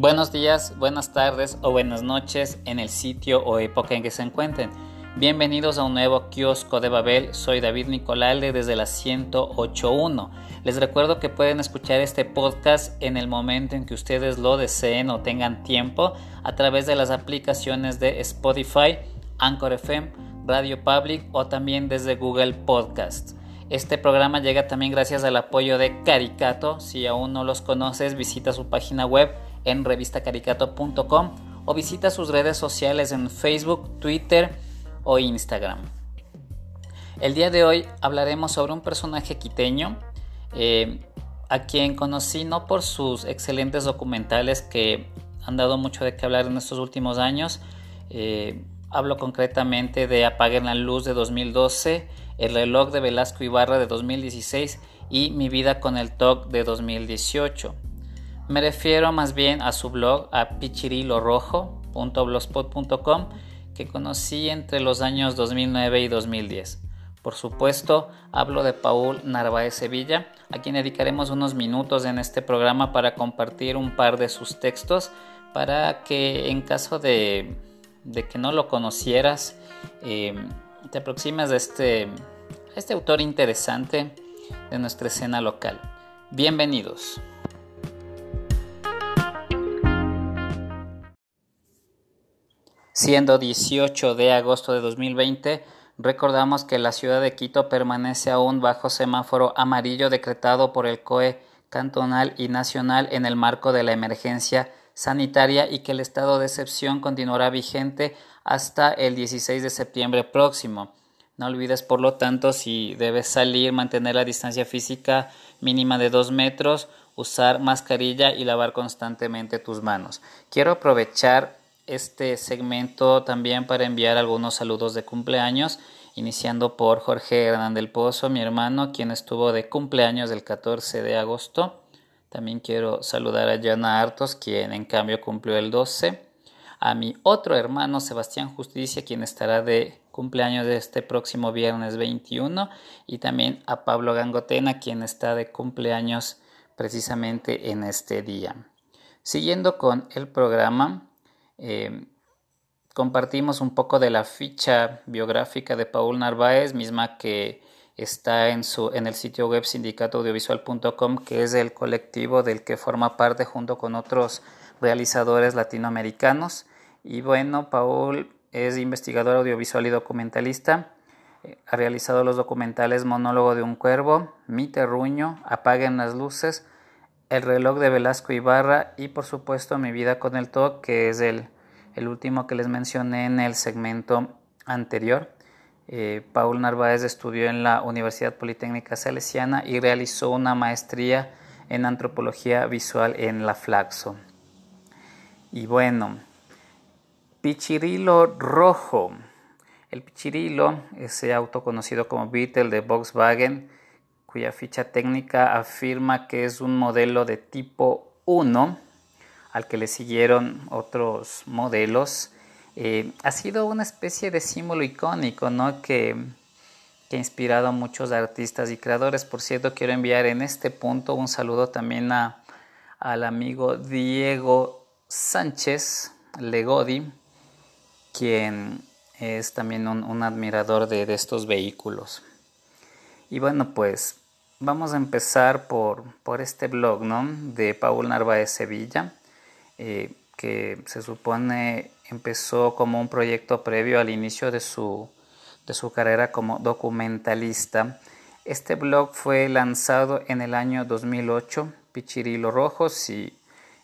Buenos días, buenas tardes o buenas noches en el sitio o época en que se encuentren. Bienvenidos a un nuevo kiosco de Babel. Soy David Nicolalde desde la 108.1. Les recuerdo que pueden escuchar este podcast en el momento en que ustedes lo deseen o tengan tiempo a través de las aplicaciones de Spotify, Anchor FM, Radio Public o también desde Google Podcast. Este programa llega también gracias al apoyo de Caricato. Si aún no los conoces, visita su página web en revistacaricato.com o visita sus redes sociales en Facebook, Twitter o Instagram. El día de hoy hablaremos sobre un personaje quiteño eh, a quien conocí no por sus excelentes documentales que han dado mucho de qué hablar en estos últimos años. Eh, hablo concretamente de Apaguen la Luz de 2012, El reloj de Velasco Ibarra de 2016 y Mi vida con el TOC de 2018. Me refiero más bien a su blog, a pichirilorojo.blogspot.com, que conocí entre los años 2009 y 2010. Por supuesto, hablo de Paul Narváez Sevilla, a quien dedicaremos unos minutos en este programa para compartir un par de sus textos, para que en caso de, que no lo conocieras, eh, te aproximes este, a este autor interesante de nuestra escena local. Bienvenidos. Siendo 18 de agosto de 2020, recordamos que la ciudad de Quito permanece aún bajo semáforo amarillo decretado por el COE cantonal y nacional en el marco de la emergencia sanitaria y que el estado de excepción continuará vigente hasta el 16 de septiembre próximo. No olvides, por lo tanto, si debes salir, mantener la distancia física mínima de 2 metros, usar mascarilla y lavar constantemente tus manos. Quiero aprovechar este segmento también para enviar algunos saludos de cumpleaños, iniciando por Jorge Hernán del Pozo, mi hermano, quien estuvo de cumpleaños el 14 de agosto. También quiero saludar a Jana Artos, quien en cambio cumplió el 12. A mi otro hermano Sebastián Justicia, quien estará de cumpleaños este próximo viernes 21. Y también a Pablo Gangotena, quien está de cumpleaños precisamente en este día. Siguiendo con el programa, eh, compartimos un poco de la ficha biográfica de Paul Narváez, misma que está en, su, en el sitio web sindicatoaudiovisual.com, que es el colectivo del que forma parte junto con otros realizadores latinoamericanos. Y bueno, Paul es investigador audiovisual y documentalista. Eh, ha realizado los documentales Monólogo de un Cuervo, Mi Terruño, Apaguen las Luces, el reloj de Velasco Ibarra y por supuesto Mi vida con el TOC, que es el, último que les mencioné en el segmento anterior. Eh, Paul Narváez estudió en la Universidad Politécnica Salesiana y realizó una maestría en antropología visual en la Flaxo. Y bueno, Pichirilo Rojo. El Pichirilo, ese auto conocido como Beetle de Volkswagen, cuya ficha técnica afirma que es un modelo de tipo 1, al que le siguieron otros modelos, eh, ha sido una especie de símbolo icónico ¿no? que, que, ha inspirado a muchos artistas y creadores. Por cierto, quiero enviar en este punto un saludo también a, al amigo Diego Sánchez Legodi, quien es también un, admirador de, de estos vehículos. Y bueno, pues Vamos a empezar por, este blog de Paul Narváez Sevilla, eh, que se supone empezó como un proyecto previo al inicio de su, de su carrera como documentalista. Este blog fue lanzado en el año 2008, Pichirilo Rojo. Si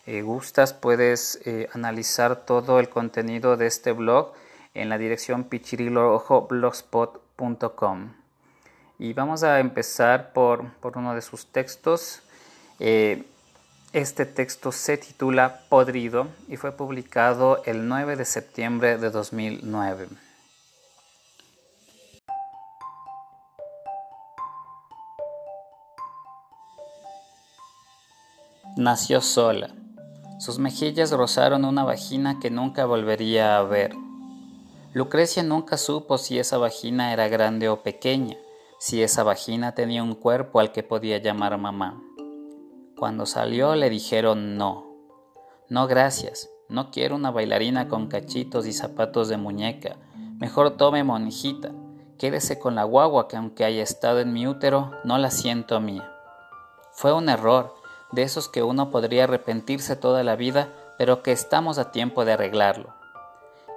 eh, gustas, puedes eh, analizar todo el contenido de este blog en la dirección pichirilorojoblogspot.com. Y vamos a empezar por, uno de sus textos. Eh, este texto se titula Podrido y fue publicado el 9 de septiembre de 2009. Nació sola. Sus mejillas rozaron una vagina que nunca volvería a ver. Lucrecia nunca supo si esa vagina era grande o pequeña si esa vagina tenía un cuerpo al que podía llamar mamá. Cuando salió le dijeron no. No gracias, no quiero una bailarina con cachitos y zapatos de muñeca. Mejor tome monjita. Quédese con la guagua que aunque haya estado en mi útero, no la siento mía. Fue un error, de esos que uno podría arrepentirse toda la vida, pero que estamos a tiempo de arreglarlo.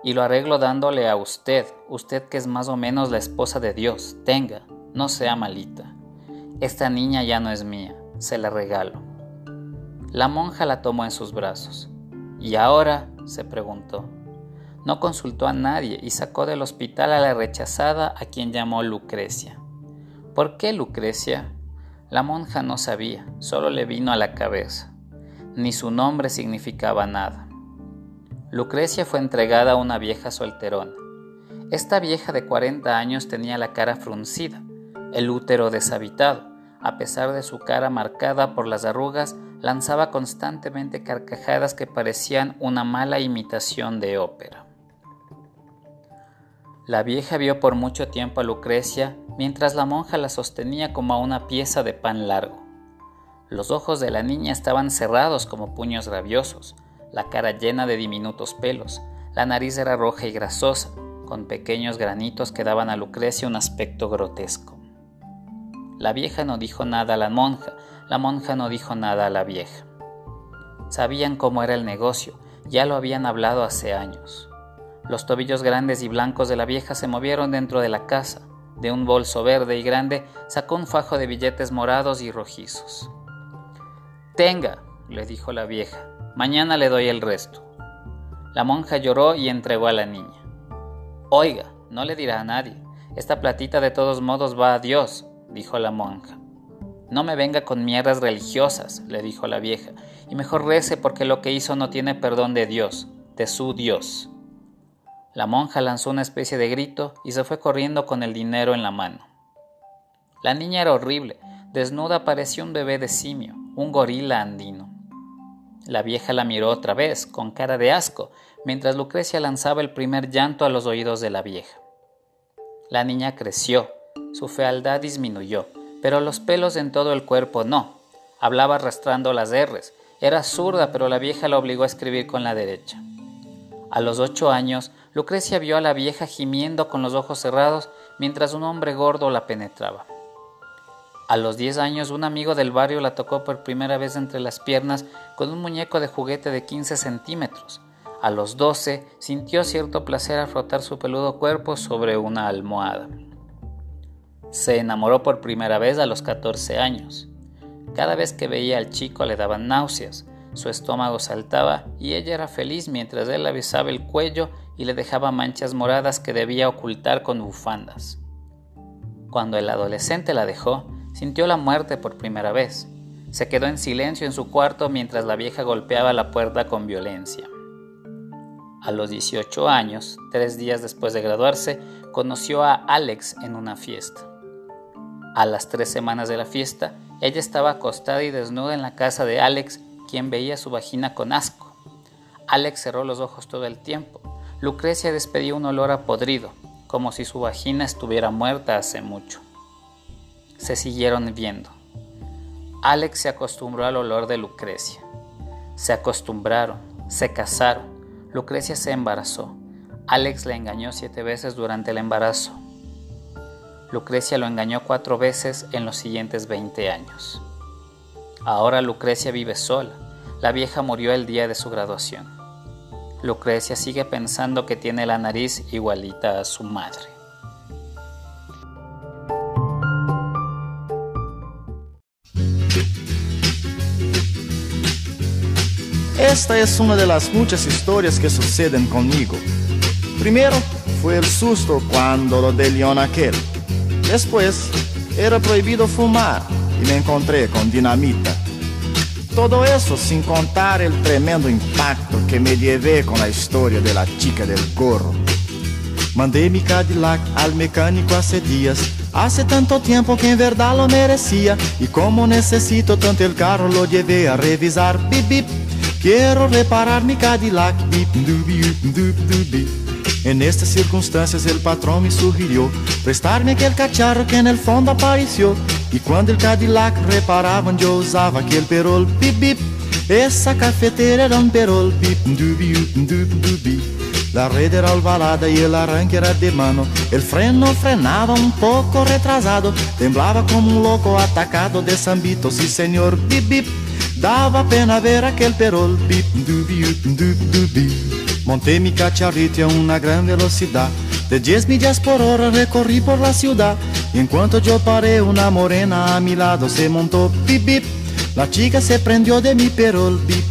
Y lo arreglo dándole a usted, usted que es más o menos la esposa de Dios. Tenga, no sea malita. Esta niña ya no es mía, se la regalo. La monja la tomó en sus brazos. ¿Y ahora? se preguntó. No consultó a nadie y sacó del hospital a la rechazada a quien llamó Lucrecia. ¿Por qué Lucrecia? La monja no sabía, solo le vino a la cabeza. Ni su nombre significaba nada. Lucrecia fue entregada a una vieja solterona. Esta vieja de 40 años tenía la cara fruncida, el útero deshabitado. A pesar de su cara marcada por las arrugas, lanzaba constantemente carcajadas que parecían una mala imitación de ópera. La vieja vio por mucho tiempo a Lucrecia mientras la monja la sostenía como a una pieza de pan largo. Los ojos de la niña estaban cerrados como puños rabiosos, la cara llena de diminutos pelos, la nariz era roja y grasosa, con pequeños granitos que daban a Lucrecia un aspecto grotesco. La vieja no dijo nada a la monja, la monja no dijo nada a la vieja. Sabían cómo era el negocio, ya lo habían hablado hace años. Los tobillos grandes y blancos de la vieja se movieron dentro de la casa, de un bolso verde y grande sacó un fajo de billetes morados y rojizos. Tenga, le dijo la vieja, mañana le doy el resto. La monja lloró y entregó a la niña. Oiga, no le dirá a nadie. Esta platita de todos modos va a Dios, dijo la monja. No me venga con mierdas religiosas, le dijo la vieja, y mejor rece porque lo que hizo no tiene perdón de Dios, de su Dios. La monja lanzó una especie de grito y se fue corriendo con el dinero en la mano. La niña era horrible, desnuda parecía un bebé de simio, un gorila andino. La vieja la miró otra vez, con cara de asco, mientras Lucrecia lanzaba el primer llanto a los oídos de la vieja. La niña creció, su fealdad disminuyó, pero los pelos en todo el cuerpo no. Hablaba arrastrando las R's. Era zurda, pero la vieja la obligó a escribir con la derecha. A los ocho años, Lucrecia vio a la vieja gimiendo con los ojos cerrados mientras un hombre gordo la penetraba. A los diez años, un amigo del barrio la tocó por primera vez entre las piernas con un muñeco de juguete de 15 centímetros. A los doce, sintió cierto placer al frotar su peludo cuerpo sobre una almohada. Se enamoró por primera vez a los 14 años. Cada vez que veía al chico le daban náuseas, su estómago saltaba y ella era feliz mientras él le besaba el cuello y le dejaba manchas moradas que debía ocultar con bufandas. Cuando el adolescente la dejó, sintió la muerte por primera vez. Se quedó en silencio en su cuarto mientras la vieja golpeaba la puerta con violencia. A los 18 años, tres días después de graduarse, conoció a Alex en una fiesta. A las tres semanas de la fiesta, ella estaba acostada y desnuda en la casa de Alex, quien veía su vagina con asco. Alex cerró los ojos todo el tiempo. Lucrecia despedía un olor a podrido, como si su vagina estuviera muerta hace mucho. Se siguieron viendo. Alex se acostumbró al olor de Lucrecia. Se acostumbraron, se casaron. Lucrecia se embarazó. Alex la engañó siete veces durante el embarazo. Lucrecia lo engañó cuatro veces en los siguientes 20 años. Ahora Lucrecia vive sola. La vieja murió el día de su graduación. Lucrecia sigue pensando que tiene la nariz igualita a su madre. Esta es una de las muchas historias que suceden conmigo. Primero fue el susto cuando lo de León aquel. Después era prohibido fumar y me encontré con dinamita. Todo eso sin contar el tremendo impacto que me llevé con la historia de la chica del gorro. Mandé mi Cadillac al mecánico hace días, hace tanto tiempo que en verdad lo merecía. Y como necesito tanto el carro, lo llevé a revisar. Bip, bip. Quiero reparar mi Cadillac. Bip, En estas circunstancias el patrón me sugirió prestarme aquel cacharro que en el fondo apareció E quando el Cadillac reparavam, eu usava aquele perol bip bip. Essa cafeteira era um perol bip dubi dubi dubi. La rede era alvalada e el arranque era de mano. El freno frenava um pouco retrasado. Temblava como um louco atacado de sambito. Sí, senhor, bip bip. Dava pena ver aquele perol bip dubi dubi dubi. Montei mi cacharrito a una gran velocidad. De 10 millas por hora recorrí por la ciudad. Y en cuanto yo paré, una morena a mi lado se montó bip bip. La chica se prendió de mi perol bip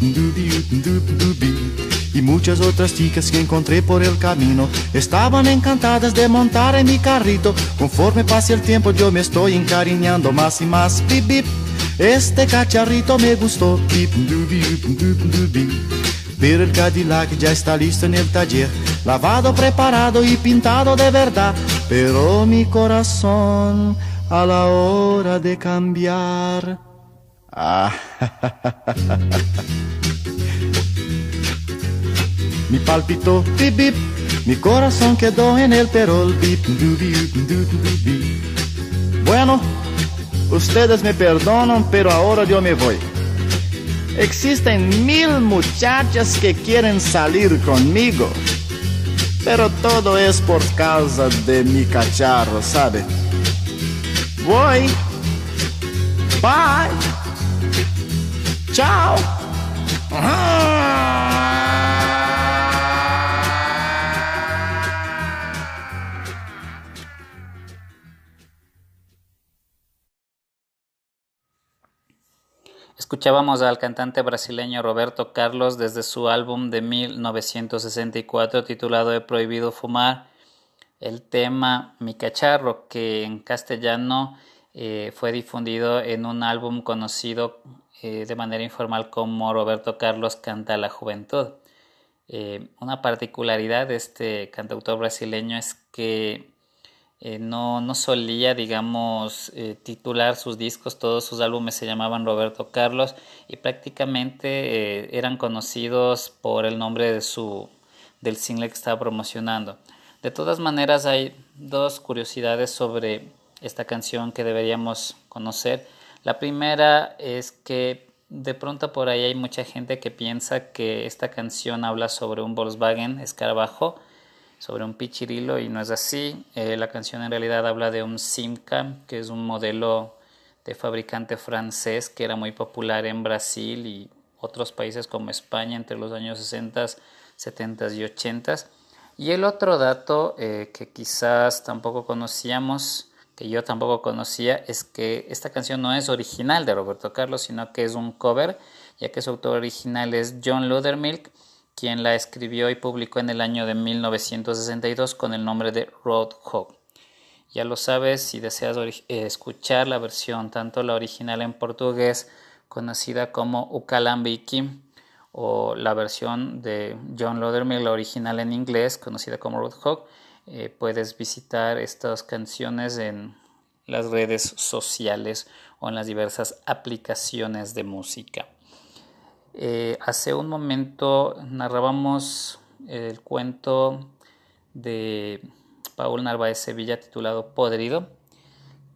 y muchas otras chicas que encontré por el camino estaban encantadas de montar en mi carrito. Conforme pase el tiempo yo me estoy encariñando más y más. Bip, bip. Este cacharrito me gustó. Bip, Pero el Cadillac ya está listo en el taller, lavado, preparado y pintado de verdad. Pero mi corazón a la hora de cambiar. Ah, mi palpitó, bip bip, mi corazón quedó en el perol, bip, Bueno, ustedes me perdonan, pero ahora yo me voy. Existen mil muchachas que quieren salir conmigo, pero todo es por causa de mi cacharro, ¿sabe? Voy. Bye. Chao. Escuchábamos al cantante brasileño Roberto Carlos desde su álbum de 1964 titulado He prohibido fumar, el tema Mi cacharro, que en castellano eh, fue difundido en un álbum conocido eh, de manera informal como Roberto Carlos canta la juventud. Eh, una particularidad de este cantautor brasileño es que eh, no, solía, digamos, eh, titular sus discos, todos sus álbumes se llamaban Roberto Carlos y prácticamente eh, eran conocidos por el nombre de su, del single que estaba promocionando. De todas maneras, hay dos curiosidades sobre esta canción que deberíamos conocer. La primera es que de pronto por ahí hay mucha gente que piensa que esta canción habla sobre un Volkswagen escarabajo sobre un pichirilo y no es así. Eh, la canción en realidad habla de un Simca, que es un modelo de fabricante francés que era muy popular en Brasil y otros países como España entre los años 60, 70 y 80. Y el otro dato eh, que quizás tampoco conocíamos, que yo tampoco conocía, es que esta canción no es original de Roberto Carlos, sino que es un cover, ya que su autor original es John Ludermilk quien la escribió y publicó en el año de 1962 con el nombre de Roadhog. Ya lo sabes, si deseas eh, escuchar la versión, tanto la original en portugués, conocida como Ukalambiki, o la versión de John Lodermill, la original en inglés, conocida como Roadhog, eh, puedes visitar estas canciones en las redes sociales o en las diversas aplicaciones de música. Eh, hace un momento narrábamos el cuento de Paul Narváez Sevilla titulado Podrido,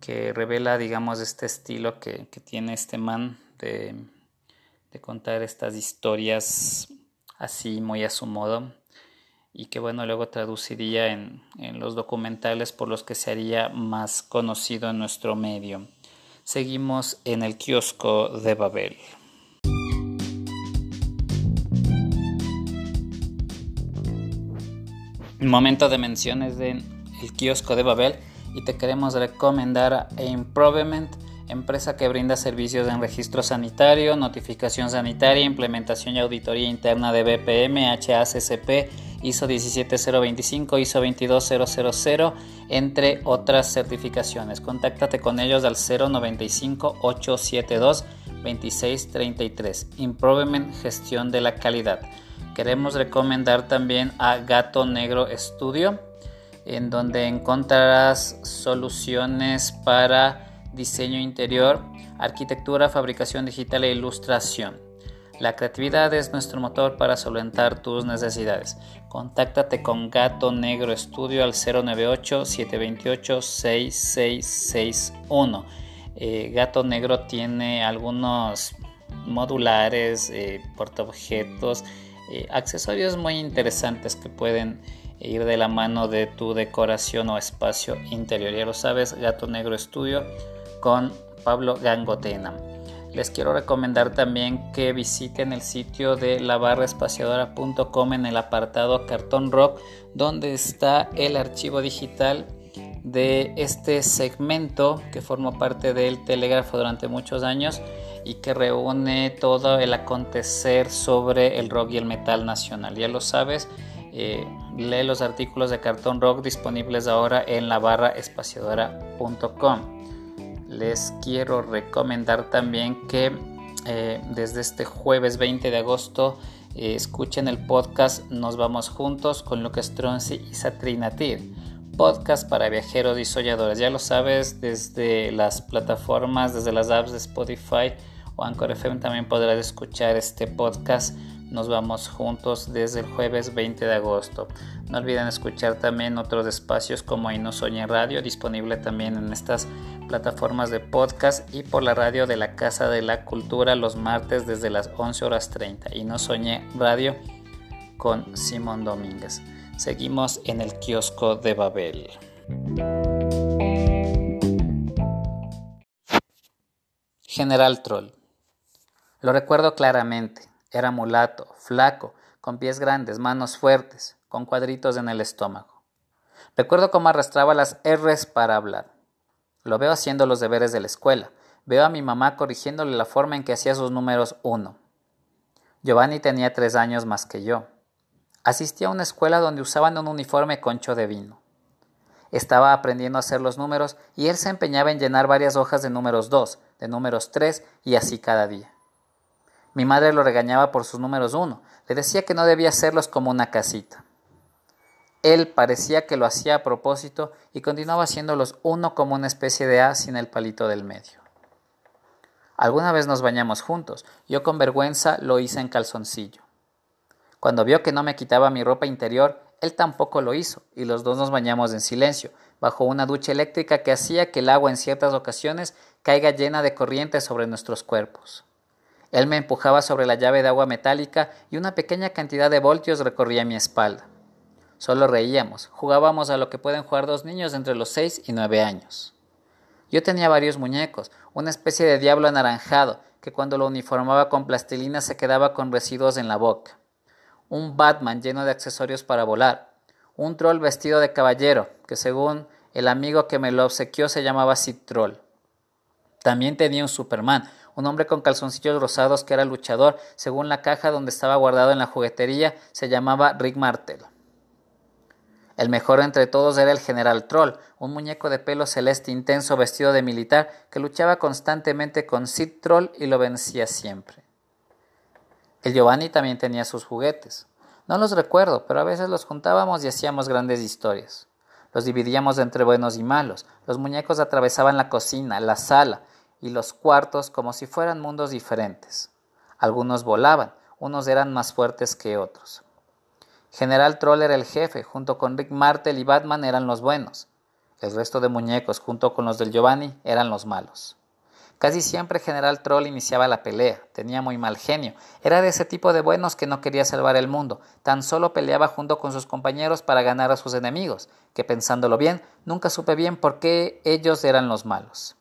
que revela, digamos, este estilo que, tiene este man de, contar estas historias así muy a su modo y que bueno luego traduciría en, en, los documentales por los que se haría más conocido en nuestro medio. Seguimos en el kiosco de Babel. Momento de menciones de el kiosco de Babel y te queremos recomendar a Improvement, empresa que brinda servicios en registro sanitario, notificación sanitaria, implementación y auditoría interna de BPM, HACCP, ISO 17025, ISO 22000, entre otras certificaciones. Contáctate con ellos al 095 872 2633. Improvement Gestión de la Calidad. Queremos recomendar también a Gato Negro Studio, en donde encontrarás soluciones para diseño interior, arquitectura, fabricación digital e ilustración. La creatividad es nuestro motor para solventar tus necesidades. Contáctate con Gato Negro Studio al 098 728 6661 eh, Gato Negro tiene algunos modulares, eh, portaobjetos, eh, accesorios muy interesantes que pueden ir de la mano de tu decoración o espacio interior. Ya lo sabes, Gato Negro Estudio con Pablo Gangotena. Les quiero recomendar también que visiten el sitio de labarraespaciadora.com en el apartado Cartón Rock, donde está el archivo digital de este segmento que formó parte del telégrafo durante muchos años y que reúne todo el acontecer sobre el rock y el metal nacional. Ya lo sabes, eh, lee los artículos de Cartón Rock disponibles ahora en la barra espaciadora.com. Les quiero recomendar también que eh, desde este jueves 20 de agosto eh, escuchen el podcast Nos vamos juntos con Lucas Tronci y Satrinatir podcast para viajeros y soñadores. Ya lo sabes, desde las plataformas, desde las apps de Spotify o Anchor FM también podrás escuchar este podcast. Nos vamos juntos desde el jueves 20 de agosto. No olviden escuchar también otros espacios como no Soñé Radio, disponible también en estas plataformas de podcast y por la radio de la Casa de la Cultura los martes desde las 11 horas 30. Y no Soñé Radio con Simón Domínguez. Seguimos en el kiosco de Babel. General Troll. Lo recuerdo claramente. Era mulato, flaco, con pies grandes, manos fuertes, con cuadritos en el estómago. Recuerdo cómo arrastraba las R's para hablar. Lo veo haciendo los deberes de la escuela. Veo a mi mamá corrigiéndole la forma en que hacía sus números uno. Giovanni tenía tres años más que yo. Asistía a una escuela donde usaban un uniforme concho de vino. Estaba aprendiendo a hacer los números y él se empeñaba en llenar varias hojas de números 2, de números 3 y así cada día. Mi madre lo regañaba por sus números 1, le decía que no debía hacerlos como una casita. Él parecía que lo hacía a propósito y continuaba haciéndolos uno como una especie de A sin el palito del medio. Alguna vez nos bañamos juntos, yo con vergüenza lo hice en calzoncillo. Cuando vio que no me quitaba mi ropa interior, él tampoco lo hizo, y los dos nos bañamos en silencio, bajo una ducha eléctrica que hacía que el agua en ciertas ocasiones caiga llena de corriente sobre nuestros cuerpos. Él me empujaba sobre la llave de agua metálica y una pequeña cantidad de voltios recorría mi espalda. Solo reíamos, jugábamos a lo que pueden jugar dos niños entre los seis y nueve años. Yo tenía varios muñecos, una especie de diablo anaranjado, que cuando lo uniformaba con plastilina se quedaba con residuos en la boca un Batman lleno de accesorios para volar, un troll vestido de caballero, que según el amigo que me lo obsequió se llamaba Sid Troll. También tenía un Superman, un hombre con calzoncillos rosados que era luchador, según la caja donde estaba guardado en la juguetería, se llamaba Rick Martel. El mejor entre todos era el General Troll, un muñeco de pelo celeste intenso vestido de militar que luchaba constantemente con Sid Troll y lo vencía siempre. El Giovanni también tenía sus juguetes. No los recuerdo, pero a veces los juntábamos y hacíamos grandes historias. Los dividíamos entre buenos y malos. Los muñecos atravesaban la cocina, la sala y los cuartos como si fueran mundos diferentes. Algunos volaban, unos eran más fuertes que otros. General Troll era el jefe, junto con Rick Martel y Batman eran los buenos. El resto de muñecos, junto con los del Giovanni, eran los malos. Casi siempre General Troll iniciaba la pelea, tenía muy mal genio, era de ese tipo de buenos que no quería salvar el mundo, tan solo peleaba junto con sus compañeros para ganar a sus enemigos, que pensándolo bien, nunca supe bien por qué ellos eran los malos.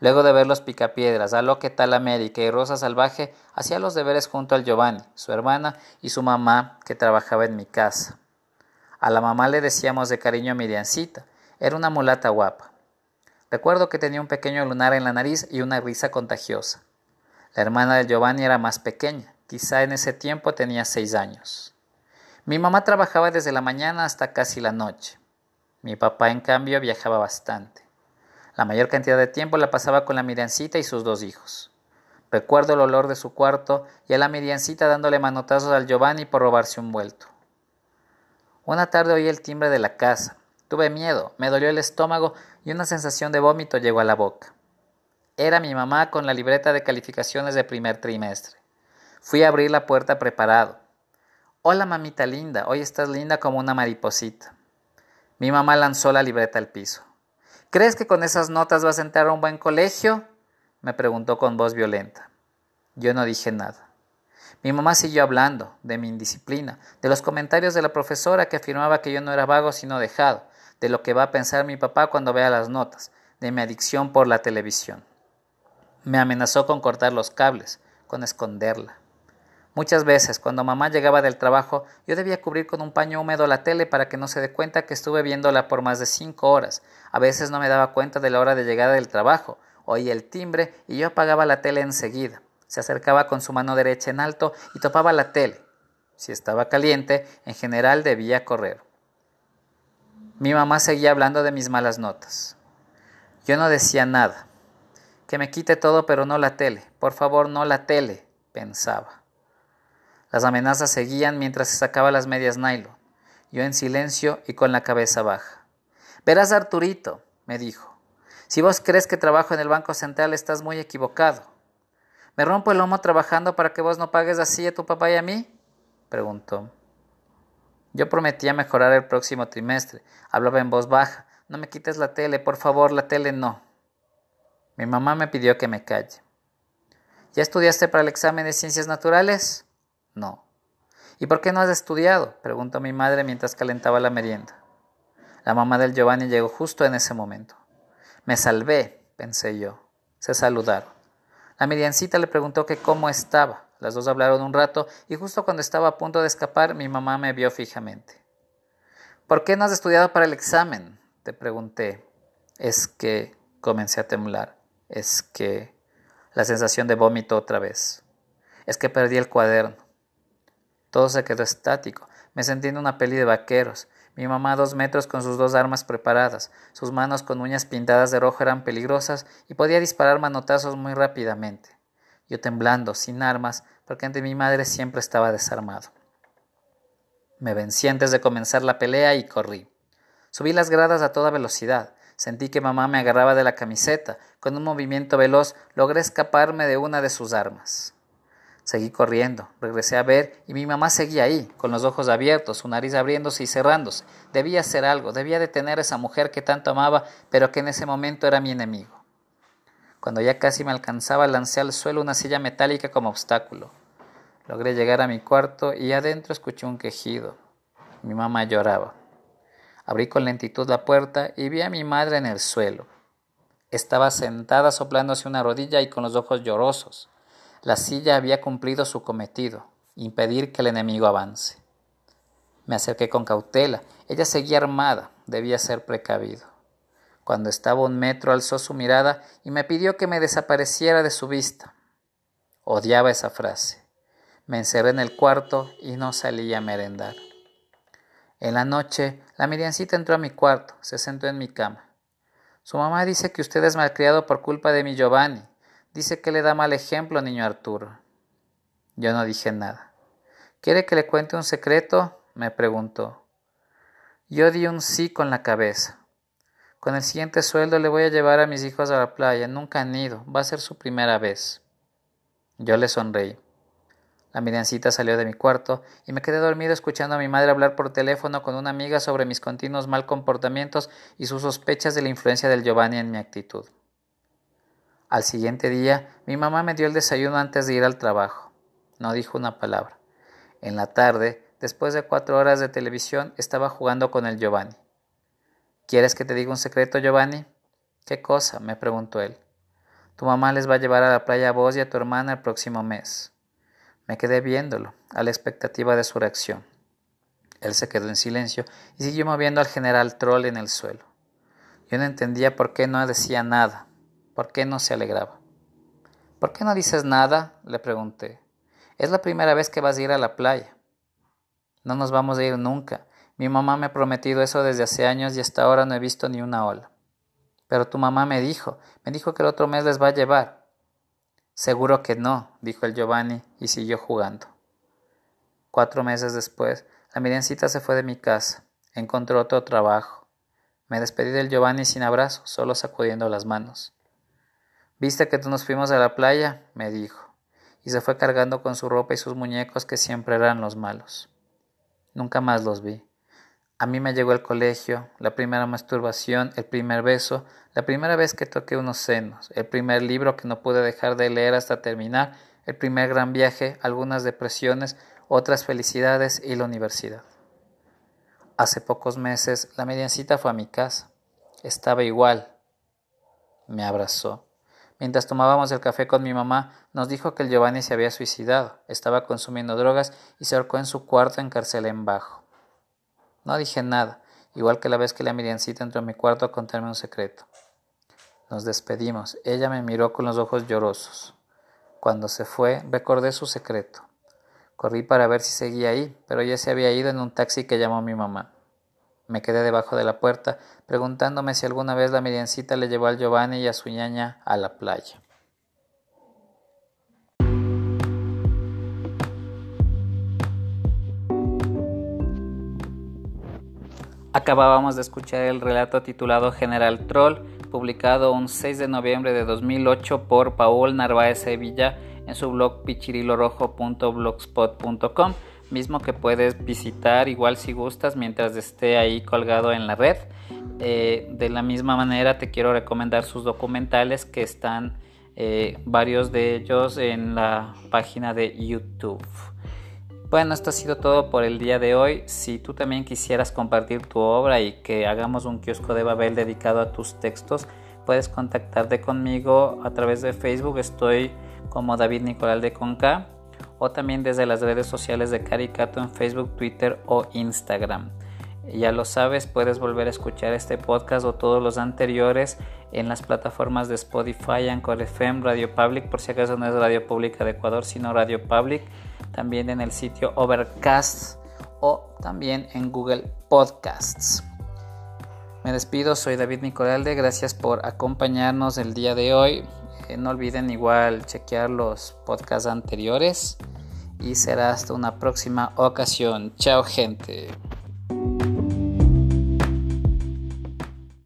Luego de ver los picapiedras, a lo que tal América y Rosa Salvaje, hacía los deberes junto al Giovanni, su hermana y su mamá, que trabajaba en mi casa. A la mamá le decíamos de cariño Miriancita, era una mulata guapa. Recuerdo que tenía un pequeño lunar en la nariz y una risa contagiosa. La hermana de Giovanni era más pequeña, quizá en ese tiempo tenía seis años. Mi mamá trabajaba desde la mañana hasta casi la noche. Mi papá, en cambio, viajaba bastante. La mayor cantidad de tiempo la pasaba con la Miriancita y sus dos hijos. Recuerdo el olor de su cuarto y a la Miriancita dándole manotazos al Giovanni por robarse un vuelto. Una tarde oí el timbre de la casa. Tuve miedo, me dolió el estómago y una sensación de vómito llegó a la boca. Era mi mamá con la libreta de calificaciones de primer trimestre. Fui a abrir la puerta preparado. Hola mamita linda, hoy estás linda como una mariposita. Mi mamá lanzó la libreta al piso. ¿Crees que con esas notas vas a entrar a un buen colegio? me preguntó con voz violenta. Yo no dije nada. Mi mamá siguió hablando de mi indisciplina, de los comentarios de la profesora que afirmaba que yo no era vago sino dejado, de lo que va a pensar mi papá cuando vea las notas, de mi adicción por la televisión. Me amenazó con cortar los cables, con esconderla. Muchas veces, cuando mamá llegaba del trabajo, yo debía cubrir con un paño húmedo la tele para que no se dé cuenta que estuve viéndola por más de cinco horas. A veces no me daba cuenta de la hora de llegada del trabajo. Oía el timbre y yo apagaba la tele enseguida. Se acercaba con su mano derecha en alto y topaba la tele. Si estaba caliente, en general debía correr. Mi mamá seguía hablando de mis malas notas. Yo no decía nada. Que me quite todo pero no la tele. Por favor, no la tele, pensaba. Las amenazas seguían mientras se sacaba las medias nylon. Yo en silencio y con la cabeza baja. Verás, Arturito, me dijo. Si vos crees que trabajo en el Banco Central estás muy equivocado. ¿Me rompo el lomo trabajando para que vos no pagues así a tu papá y a mí? preguntó. Yo prometía mejorar el próximo trimestre. Hablaba en voz baja. No me quites la tele, por favor, la tele no. Mi mamá me pidió que me calle. ¿Ya estudiaste para el examen de ciencias naturales? No. ¿Y por qué no has estudiado? preguntó mi madre mientras calentaba la merienda. La mamá del Giovanni llegó justo en ese momento. Me salvé, pensé yo. Se saludaron. La mediancita le preguntó que cómo estaba. Las dos hablaron un rato y justo cuando estaba a punto de escapar mi mamá me vio fijamente. ¿Por qué no has estudiado para el examen? te pregunté. Es que comencé a temblar. Es que la sensación de vómito otra vez. Es que perdí el cuaderno. Todo se quedó estático. Me sentí en una peli de vaqueros. Mi mamá a dos metros con sus dos armas preparadas. Sus manos con uñas pintadas de rojo eran peligrosas y podía disparar manotazos muy rápidamente. Yo temblando, sin armas, porque ante mi madre siempre estaba desarmado. Me vencí antes de comenzar la pelea y corrí. Subí las gradas a toda velocidad. Sentí que mamá me agarraba de la camiseta. Con un movimiento veloz logré escaparme de una de sus armas. Seguí corriendo, regresé a ver y mi mamá seguía ahí, con los ojos abiertos, su nariz abriéndose y cerrándose. Debía hacer algo, debía detener a esa mujer que tanto amaba, pero que en ese momento era mi enemigo. Cuando ya casi me alcanzaba, lancé al suelo una silla metálica como obstáculo. Logré llegar a mi cuarto y adentro escuché un quejido. Mi mamá lloraba. Abrí con lentitud la puerta y vi a mi madre en el suelo. Estaba sentada soplándose una rodilla y con los ojos llorosos. La silla había cumplido su cometido, impedir que el enemigo avance. Me acerqué con cautela. Ella seguía armada, debía ser precavido. Cuando estaba un metro alzó su mirada y me pidió que me desapareciera de su vista. Odiaba esa frase. Me encerré en el cuarto y no salí a merendar. En la noche, la Miriancita entró a mi cuarto, se sentó en mi cama. Su mamá dice que usted es malcriado por culpa de mi Giovanni, Dice que le da mal ejemplo, niño Arturo. Yo no dije nada. ¿Quiere que le cuente un secreto? me preguntó. Yo di un sí con la cabeza. Con el siguiente sueldo le voy a llevar a mis hijos a la playa. Nunca han ido. Va a ser su primera vez. Yo le sonreí. La Miriancita salió de mi cuarto y me quedé dormido escuchando a mi madre hablar por teléfono con una amiga sobre mis continuos mal comportamientos y sus sospechas de la influencia del Giovanni en mi actitud. Al siguiente día, mi mamá me dio el desayuno antes de ir al trabajo. No dijo una palabra. En la tarde, después de cuatro horas de televisión, estaba jugando con el Giovanni. ¿Quieres que te diga un secreto, Giovanni? ¿Qué cosa? me preguntó él. Tu mamá les va a llevar a la playa a vos y a tu hermana el próximo mes. Me quedé viéndolo, a la expectativa de su reacción. Él se quedó en silencio y siguió moviendo al general Troll en el suelo. Yo no entendía por qué no decía nada. ¿Por qué no se alegraba? ¿Por qué no dices nada? le pregunté. Es la primera vez que vas a ir a la playa. No nos vamos a ir nunca. Mi mamá me ha prometido eso desde hace años y hasta ahora no he visto ni una ola. Pero tu mamá me dijo, me dijo que el otro mes les va a llevar. Seguro que no, dijo el Giovanni y siguió jugando. Cuatro meses después, la Miriancita se fue de mi casa. Encontró otro trabajo. Me despedí del Giovanni sin abrazo, solo sacudiendo las manos. ¿Viste que nos fuimos a la playa? me dijo, y se fue cargando con su ropa y sus muñecos que siempre eran los malos. Nunca más los vi. A mí me llegó el colegio, la primera masturbación, el primer beso, la primera vez que toqué unos senos, el primer libro que no pude dejar de leer hasta terminar, el primer gran viaje, algunas depresiones, otras felicidades y la universidad. Hace pocos meses la mediancita fue a mi casa. Estaba igual. Me abrazó. Mientras tomábamos el café con mi mamá, nos dijo que el Giovanni se había suicidado, estaba consumiendo drogas y se ahorcó en su cuarto en en bajo. No dije nada, igual que la vez que la Miriancita entró a mi cuarto a contarme un secreto. Nos despedimos. Ella me miró con los ojos llorosos. Cuando se fue, recordé su secreto. Corrí para ver si seguía ahí, pero ya se había ido en un taxi que llamó mi mamá. Me quedé debajo de la puerta, preguntándome si alguna vez la Miriancita le llevó al Giovanni y a su ñaña a la playa. Acabábamos de escuchar el relato titulado General Troll, publicado un 6 de noviembre de 2008 por Paul Narváez Sevilla en su blog pichirilorojo.blogspot.com, mismo que puedes visitar igual si gustas mientras esté ahí colgado en la red. Eh, de la misma manera te quiero recomendar sus documentales que están eh, varios de ellos en la página de YouTube. Bueno, esto ha sido todo por el día de hoy. Si tú también quisieras compartir tu obra y que hagamos un kiosco de Babel dedicado a tus textos, puedes contactarte conmigo a través de Facebook. Estoy como David Nicolás de Conca o también desde las redes sociales de Caricato en Facebook, Twitter o Instagram. Ya lo sabes, puedes volver a escuchar este podcast o todos los anteriores en las plataformas de Spotify, Anchor FM, Radio Public, por si acaso no es Radio Pública de Ecuador, sino Radio Public también en el sitio Overcast o también en Google Podcasts. Me despido, soy David Nicolalde, gracias por acompañarnos el día de hoy. No olviden igual chequear los podcasts anteriores y será hasta una próxima ocasión. Chao gente.